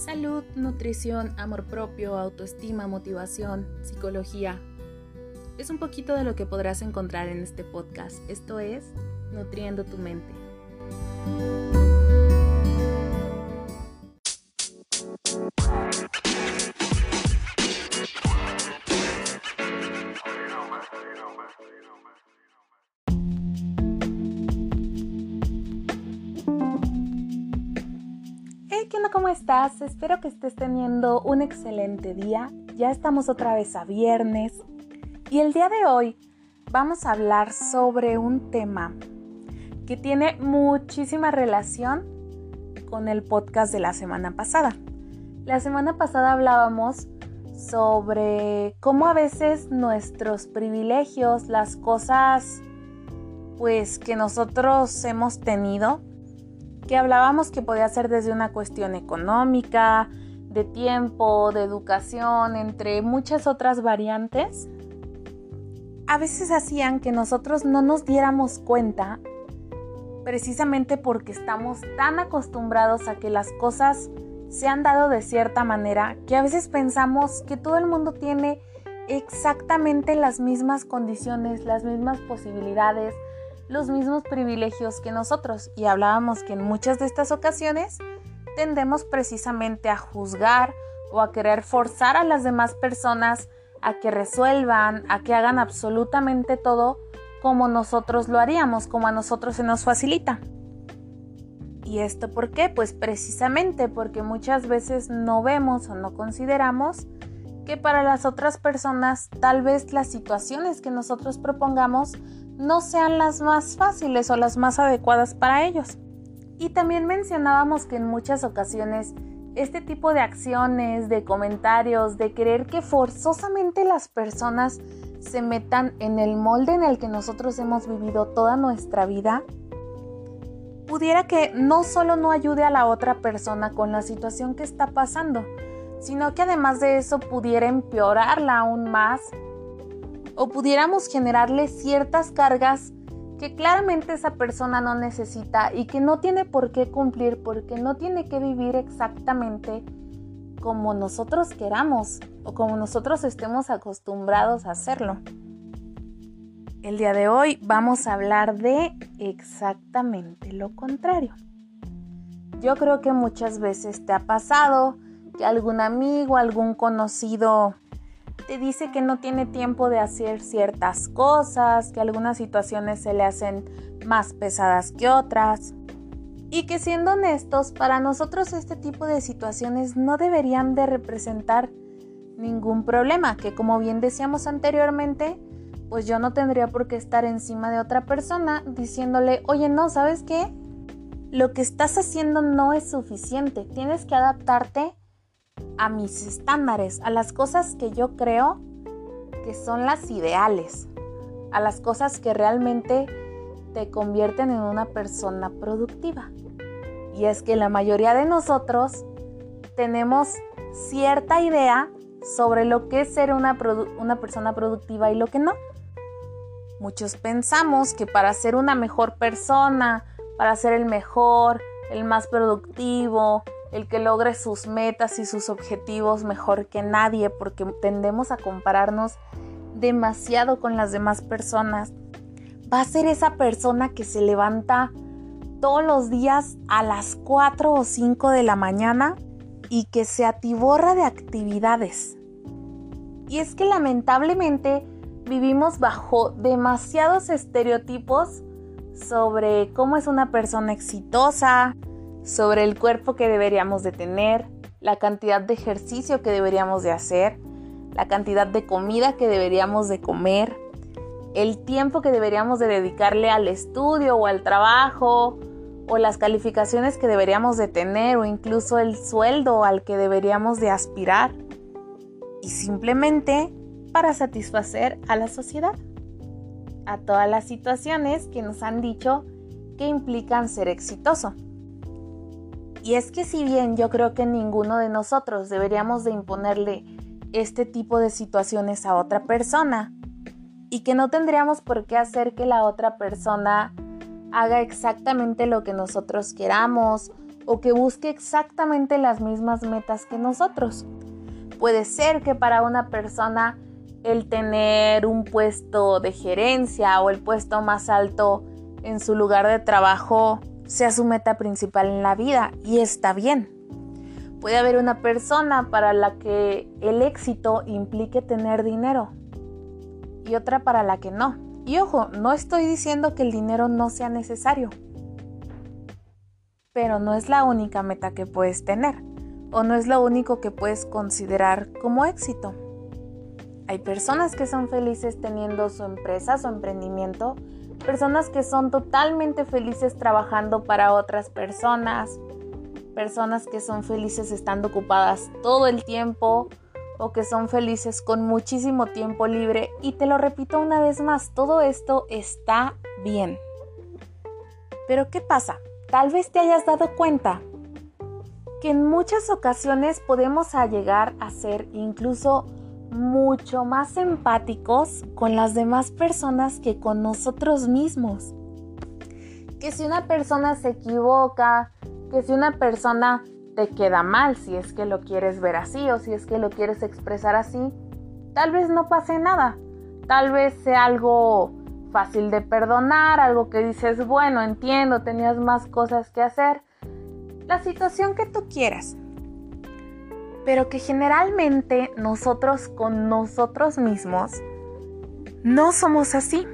Salud, nutrición, amor propio, autoestima, motivación, psicología. Es un poquito de lo que podrás encontrar en este podcast. Esto es Nutriendo tu mente. Estás? Espero que estés teniendo un excelente día. Ya estamos otra vez a viernes. Y el día de hoy vamos a hablar sobre un tema que tiene muchísima relación con el podcast de la semana pasada. La semana pasada hablábamos sobre cómo a veces nuestros privilegios, las cosas pues que nosotros hemos tenido, que hablábamos que podía ser desde una cuestión económica, de tiempo, de educación, entre muchas otras variantes, a veces hacían que nosotros no nos diéramos cuenta precisamente porque estamos tan acostumbrados a que las cosas se han dado de cierta manera que a veces pensamos que todo el mundo tiene exactamente las mismas condiciones, las mismas posibilidades, los mismos privilegios que nosotros y hablábamos que en muchas de estas ocasiones tendemos precisamente a juzgar o a querer forzar a las demás personas a que resuelvan, a que hagan absolutamente todo como nosotros lo haríamos, como a nosotros se nos facilita. ¿Y esto por qué? Pues precisamente porque muchas veces no vemos o no consideramos que para las otras personas tal vez las situaciones que nosotros propongamos no sean las más fáciles o las más adecuadas para ellos. Y también mencionábamos que en muchas ocasiones este tipo de acciones, de comentarios, de querer que forzosamente las personas se metan en el molde en el que nosotros hemos vivido toda nuestra vida, pudiera que no solo no ayude a la otra persona con la situación que está pasando, sino que además de eso pudiera empeorarla aún más o pudiéramos generarle ciertas cargas que claramente esa persona no necesita y que no tiene por qué cumplir porque no tiene que vivir exactamente como nosotros queramos o como nosotros estemos acostumbrados a hacerlo. El día de hoy vamos a hablar de exactamente lo contrario. Yo creo que muchas veces te ha pasado que algún amigo, algún conocido te dice que no tiene tiempo de hacer ciertas cosas, que algunas situaciones se le hacen más pesadas que otras. Y que siendo honestos, para nosotros este tipo de situaciones no deberían de representar ningún problema, que como bien decíamos anteriormente, pues yo no tendría por qué estar encima de otra persona diciéndole, oye, no, ¿sabes qué? Lo que estás haciendo no es suficiente, tienes que adaptarte a mis estándares, a las cosas que yo creo que son las ideales, a las cosas que realmente te convierten en una persona productiva. Y es que la mayoría de nosotros tenemos cierta idea sobre lo que es ser una, una, persona productiva y lo que no. Muchos pensamos que para ser una mejor persona, para ser el mejor, el más productivo, el que logre sus metas y sus objetivos mejor que nadie, porque tendemos a compararnos demasiado con las demás personas. Va a ser esa persona que se levanta todos los días a las 4 o 5 de la mañana y que se atiborra de actividades. Y es que lamentablemente vivimos bajo demasiados estereotipos sobre cómo es una persona exitosa, sobre el cuerpo que deberíamos de tener, la cantidad de ejercicio que deberíamos de hacer, la cantidad de comida que deberíamos de comer, el tiempo que deberíamos de dedicarle al estudio o al trabajo, o las calificaciones que deberíamos de tener, o incluso el sueldo al que deberíamos de aspirar, y simplemente para satisfacer a la sociedad, a todas las situaciones que nos han dicho que implican ser exitoso. Y es que si bien yo creo que ninguno de nosotros deberíamos de imponerle este tipo de situaciones a otra persona y que no tendríamos por qué hacer que la otra persona haga exactamente lo que nosotros queramos o que busque exactamente las mismas metas que nosotros. Puede ser que para una persona el tener un puesto de gerencia o el puesto más alto en su lugar de trabajo sea su meta principal en la vida y está bien. Puede haber una persona para la que el éxito implique tener dinero y otra para la que no. Y ojo, no estoy diciendo que el dinero no sea necesario, pero no es la única meta que puedes tener o no es lo único que puedes considerar como éxito. Hay personas que son felices teniendo su empresa, su emprendimiento, personas que son totalmente felices trabajando para otras personas, personas que son felices estando ocupadas todo el tiempo o que son felices con muchísimo tiempo libre. Y te lo repito una vez más, todo esto está bien. Pero ¿qué pasa? Tal vez te hayas dado cuenta que en muchas ocasiones podemos llegar a ser incluso mucho más empáticos con las demás personas que con nosotros mismos. Que si una persona se equivoca, que si una persona te queda mal, si es que lo quieres ver así o si es que lo quieres expresar así, tal vez no pase nada. Tal vez sea algo fácil de perdonar, algo que dices, bueno, entiendo, tenías más cosas que hacer. La situación que tú quieras pero que generalmente nosotros con nosotros mismos no somos así.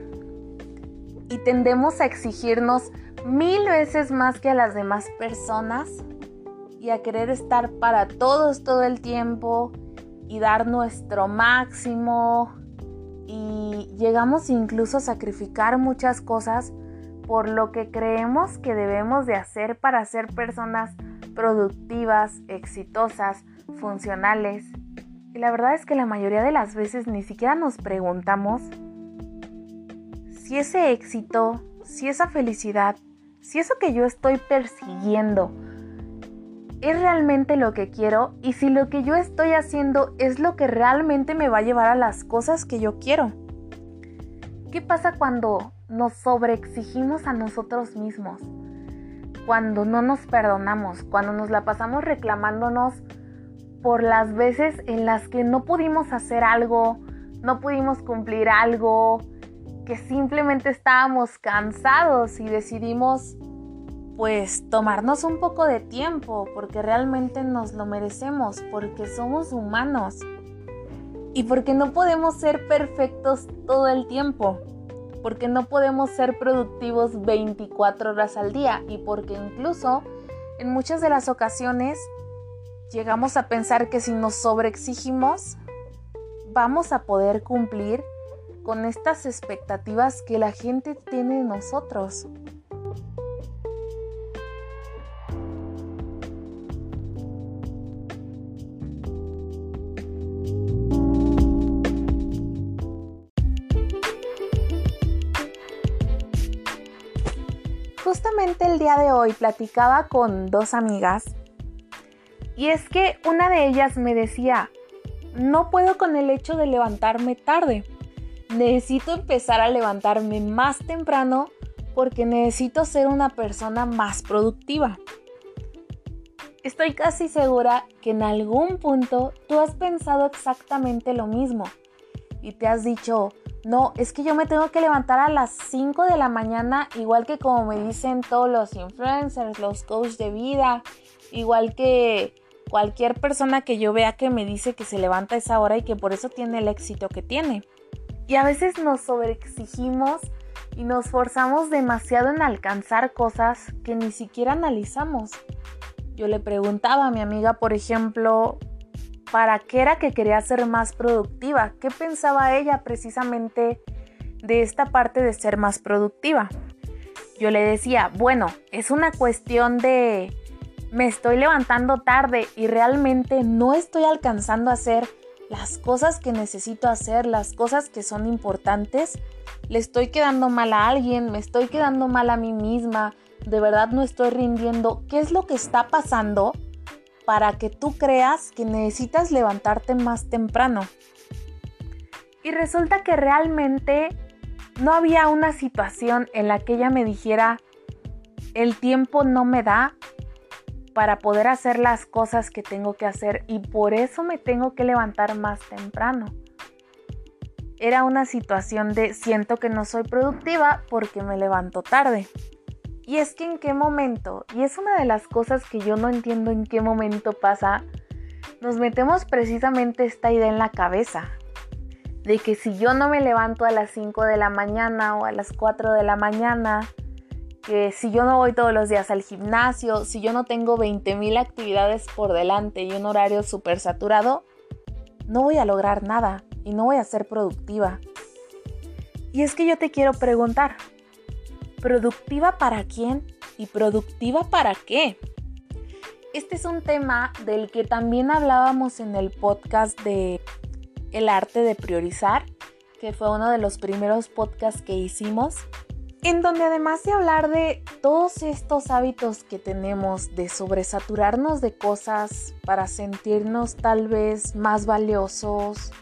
Y tendemos a exigirnos mil veces más que a las demás personas y a querer estar para todos todo el tiempo y dar nuestro máximo y llegamos incluso a sacrificar muchas cosas por lo que creemos que debemos de hacer para ser personas productivas, exitosas, funcionales. Y la verdad es que la mayoría de las veces ni siquiera nos preguntamos si ese éxito, si esa felicidad, si eso que yo estoy persiguiendo es realmente lo que quiero y si lo que yo estoy haciendo es lo que realmente me va a llevar a las cosas que yo quiero. ¿Qué pasa cuando nos sobreexigimos a nosotros mismos? Cuando no nos perdonamos, cuando nos la pasamos reclamándonos por las veces en las que no pudimos hacer algo, no pudimos cumplir algo, que simplemente estábamos cansados y decidimos pues tomarnos un poco de tiempo porque realmente nos lo merecemos, porque somos humanos y porque no podemos ser perfectos todo el tiempo, porque no podemos ser productivos 24 horas al día y porque incluso en muchas de las ocasiones llegamos a pensar que si nos sobreexigimos, vamos a poder cumplir con estas expectativas que la gente tiene de nosotros. Justamente el día de hoy platicaba con dos amigas y es que una de ellas me decía, no puedo con el hecho de levantarme tarde. Necesito empezar a levantarme más temprano porque necesito ser una persona más productiva. Estoy casi segura que en algún punto tú has pensado exactamente lo mismo y te has dicho, no, es que yo me tengo que levantar a las 5 de la mañana, igual que como me dicen todos los influencers, los coaches de vida, igual que cualquier persona que yo vea que me dice que se levanta esa hora y que por eso tiene el éxito que tiene. Y a veces nos sobreexigimos y nos forzamos demasiado en alcanzar cosas que ni siquiera analizamos. Yo le preguntaba a mi amiga, por ejemplo, ¿para qué era que quería ser más productiva? ¿Qué pensaba ella precisamente de esta parte de ser más productiva? Yo le decía, bueno, es una cuestión de me estoy levantando tarde y realmente no estoy alcanzando a hacer las cosas que necesito hacer, las cosas que son importantes, le estoy quedando mal a alguien, me estoy quedando mal a mí misma, de verdad no estoy rindiendo. ¿Qué es lo que está pasando para que tú creas que necesitas levantarte más temprano? Y resulta que realmente no había una situación en la que ella me dijera, el tiempo no me da, para poder hacer las cosas que tengo que hacer y por eso me tengo que levantar más temprano. Era una situación de siento que no soy productiva porque me levanto tarde. Y es que en qué momento, y es una de las cosas que yo no entiendo en qué momento pasa, nos metemos precisamente esta idea en la cabeza. De que si yo no me levanto a las 5 de la mañana o a las 4 de la mañana, que si yo no voy todos los días al gimnasio, si yo no tengo 20.000 actividades por delante y un horario súper saturado, no voy a lograr nada y no voy a ser productiva. Y es que yo te quiero preguntar, ¿productiva para quién y productiva para qué? Este es un tema del que también hablábamos en el podcast de El arte de priorizar, que fue uno de los primeros podcasts que hicimos en donde además de hablar de todos estos hábitos que tenemos de sobresaturarnos de cosas para sentirnos tal vez más valiosos,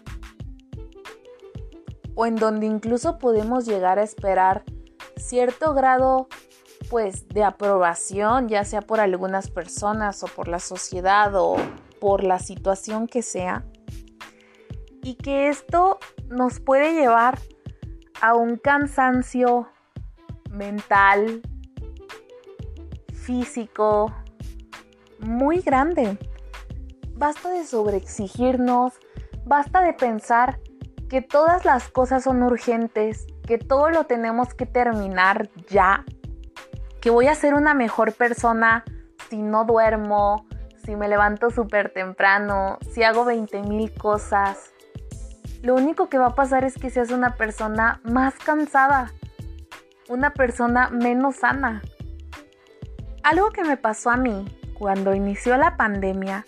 o en donde incluso podemos llegar a esperar cierto grado pues de aprobación, ya sea por algunas personas o por la sociedad o por la situación que sea, y que esto nos puede llevar a un cansancio mental, físico, muy grande. Basta de sobreexigirnos, basta de pensar que todas las cosas son urgentes, que todo lo tenemos que terminar ya, que voy a ser una mejor persona si no duermo, si me levanto súper temprano, si hago 20 mil cosas. Lo único que va a pasar es que seas una persona más cansada, una persona menos sana. Algo que me pasó a mí cuando inició la pandemia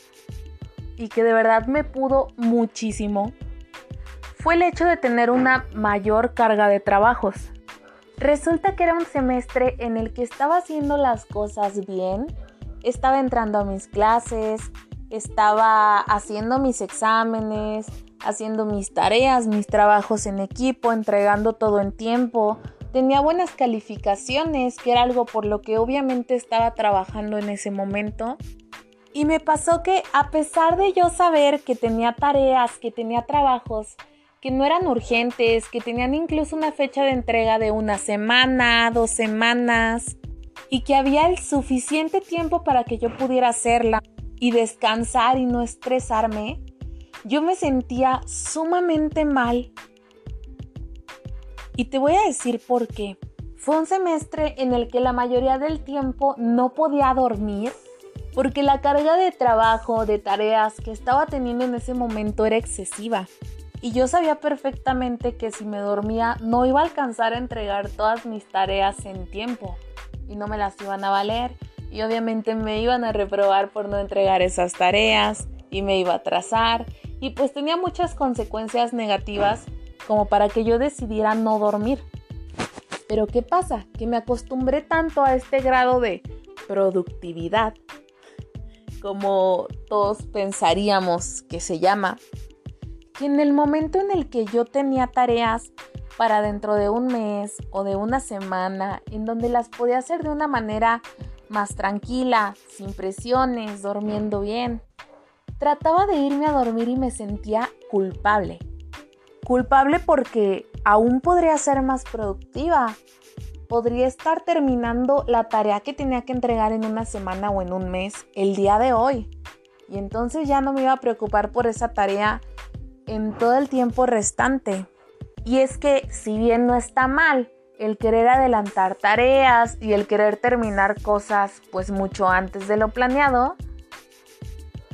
y que de verdad me pudo muchísimo fue el hecho de tener una mayor carga de trabajos. Resulta que era un semestre en el que estaba haciendo las cosas bien, estaba entrando a mis clases, estaba haciendo mis exámenes, haciendo mis tareas, mis trabajos en equipo, entregando todo en tiempo, tenía buenas calificaciones, que era algo por lo que obviamente estaba trabajando en ese momento. Y me pasó que a pesar de yo saber que tenía tareas, que tenía trabajos, que no eran urgentes, que tenían incluso una fecha de entrega de una semana, dos semanas, y que había el suficiente tiempo para que yo pudiera hacerla y descansar y no estresarme, yo me sentía sumamente mal y te voy a decir por qué. Fue un semestre en el que la mayoría del tiempo no podía dormir porque la carga de trabajo, de tareas que estaba teniendo en ese momento era excesiva. Y yo sabía perfectamente que si me dormía no iba a alcanzar a entregar todas mis tareas en tiempo y no me las iban a valer y obviamente me iban a reprobar por no entregar esas tareas y me iba a atrasar y pues tenía muchas consecuencias negativas como para que yo decidiera no dormir. Pero ¿qué pasa? Que me acostumbré tanto a este grado de productividad, como todos pensaríamos que se llama, que en el momento en el que yo tenía tareas para dentro de un mes o de una semana, en donde las podía hacer de una manera más tranquila, sin presiones, durmiendo bien, trataba de irme a dormir y me sentía culpable Culpable porque aún podría ser más productiva. Podría estar terminando la tarea que tenía que entregar en una semana o en un mes el día de hoy. Y entonces ya no me iba a preocupar por esa tarea en todo el tiempo restante. Y es que si bien no está mal el querer adelantar tareas y el querer terminar cosas pues mucho antes de lo planeado,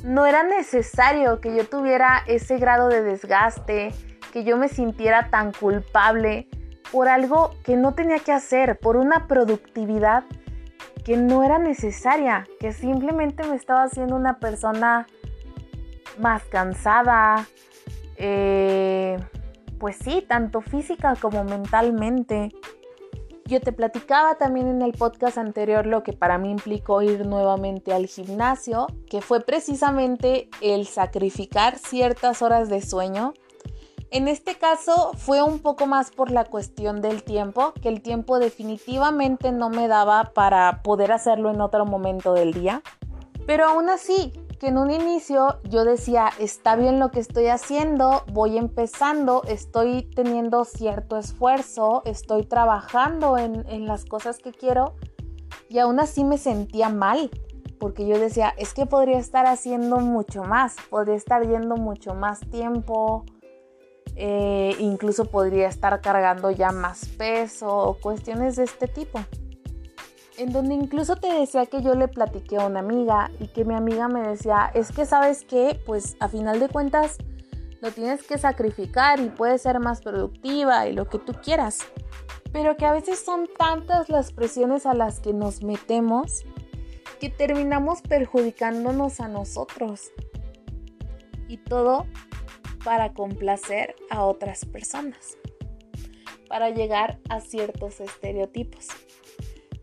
no era necesario que yo tuviera ese grado de desgaste, que yo me sintiera tan culpable por algo que no tenía que hacer, por una productividad que no era necesaria, que simplemente me estaba haciendo una persona más cansada, eh, pues sí, tanto física como mentalmente. Yo te platicaba también en el podcast anterior lo que para mí implicó ir nuevamente al gimnasio, que fue precisamente el sacrificar ciertas horas de sueño en este caso fue un poco más por la cuestión del tiempo, que el tiempo definitivamente no me daba para poder hacerlo en otro momento del día. Pero aún así, que en un inicio yo decía, está bien lo que estoy haciendo, voy empezando, estoy teniendo cierto esfuerzo, estoy trabajando en, en las cosas que quiero y aún así me sentía mal porque yo decía, es que podría estar haciendo mucho más, podría estar yendo mucho más tiempo, eh, incluso podría estar cargando ya más peso o cuestiones de este tipo. En donde incluso te decía que yo le platiqué a una amiga y que mi amiga me decía, es que sabes que, pues a final de cuentas lo tienes que sacrificar y puedes ser más productiva y lo que tú quieras. Pero que a veces son tantas las presiones a las que nos metemos que terminamos perjudicándonos a nosotros. Y todo para complacer a otras personas, para llegar a ciertos estereotipos.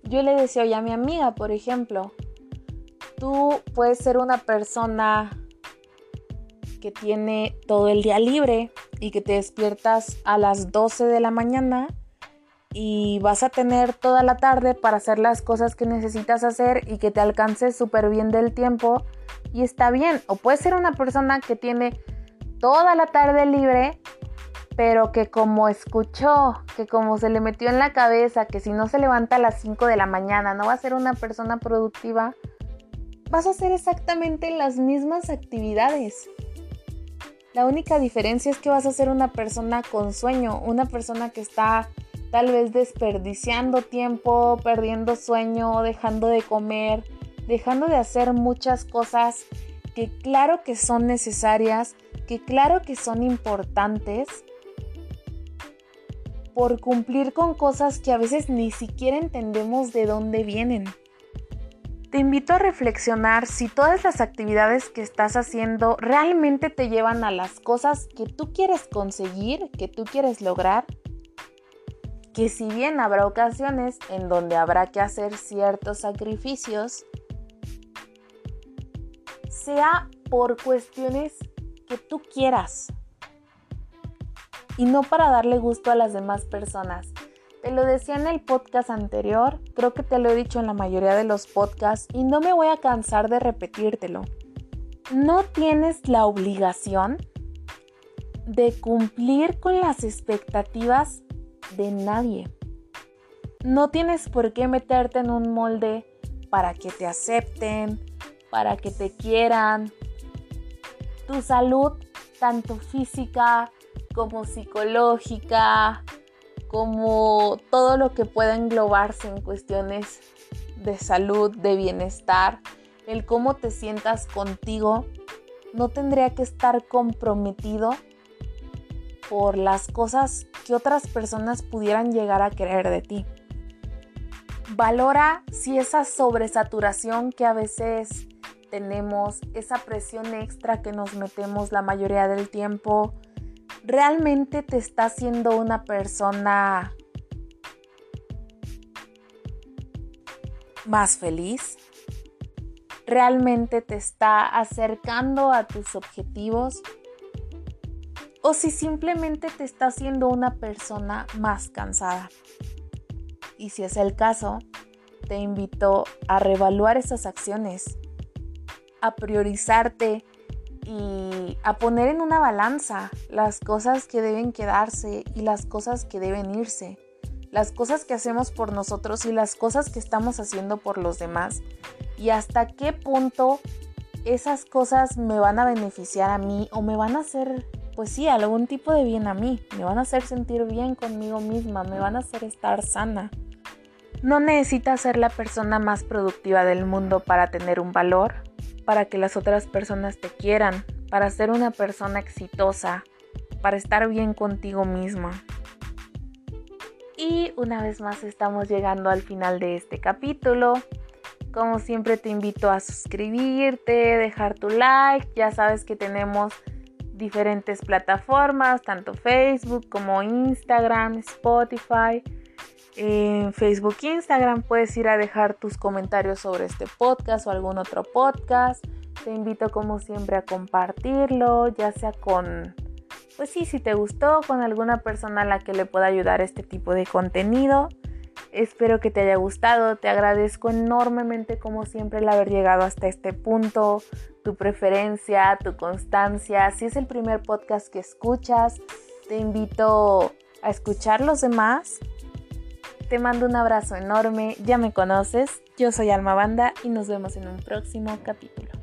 Yo le decía hoy a mi amiga, por ejemplo, tú puedes ser una persona que tiene todo el día libre y que te despiertas a las 12 de la mañana y vas a tener toda la tarde para hacer las cosas que necesitas hacer y que te alcance súper bien del tiempo y está bien. O puede ser una persona que tiene toda la tarde libre, pero que como escuchó, que como se le metió en la cabeza que si no se levanta a las 5 de la mañana no va a ser una persona productiva, vas a hacer exactamente las mismas actividades. La única diferencia es que vas a ser una persona con sueño, una persona que está tal vez desperdiciando tiempo, perdiendo sueño, dejando de comer, dejando de hacer muchas cosas que claro que son necesarias, que claro que son importantes, por cumplir con cosas que a veces ni siquiera entendemos de dónde vienen. Te invito a reflexionar si todas las actividades que estás haciendo realmente te llevan a las cosas que tú quieres conseguir, que tú quieres lograr que si bien habrá ocasiones en donde habrá que hacer ciertos sacrificios, sea por cuestiones que tú quieras y no para darle gusto a las demás personas. Te lo decía en el podcast anterior, creo que te lo he dicho en la mayoría de los podcasts y no me voy a cansar de repetírtelo. No tienes la obligación de cumplir con las expectativas de nadie. No tienes por qué meterte en un molde para que te acepten, para que te quieran. Tu salud, tanto física como psicológica, como todo lo que pueda englobarse en cuestiones de salud, de bienestar, el cómo te sientas contigo, no tendría que estar comprometido por las cosas que otras personas pudieran llegar a querer de ti. Valora si esa sobresaturación que a veces tenemos, esa presión extra que nos metemos la mayoría del tiempo, realmente te está haciendo una persona más feliz, realmente te está acercando a tus objetivos o si simplemente te está haciendo una persona más cansada. Y si es el caso, te invito a reevaluar esas acciones, a priorizarte y a poner en una balanza las cosas que deben quedarse y las cosas que deben irse, las cosas que hacemos por nosotros y las cosas que estamos haciendo por los demás y hasta qué punto esas cosas me van a beneficiar a mí o me van a hacer pues sí, algún tipo de bien a mí. Me van a hacer sentir bien conmigo misma, me van a hacer estar sana. No necesitas ser la persona más productiva del mundo para tener un valor, para que las otras personas te quieran, para ser una persona exitosa, para estar bien contigo misma. Y una vez más estamos llegando al final de este capítulo. Como siempre te invito a suscribirte, dejar tu like. Ya sabes que tenemos diferentes plataformas, tanto Facebook como Instagram, Spotify. En Facebook, Instagram puedes ir a dejar tus comentarios sobre este podcast o algún otro podcast. Te invito como siempre a compartirlo, ya sea con, pues sí, si te gustó, con alguna persona a la que le pueda ayudar este tipo de contenido. Espero que te haya gustado, te agradezco enormemente como siempre el haber llegado hasta este punto, tu preferencia, tu constancia. Si es el primer podcast que escuchas, te invito a escuchar los demás. Te mando un abrazo enorme, ya me conoces, yo soy Alma Banda y nos vemos en un próximo capítulo.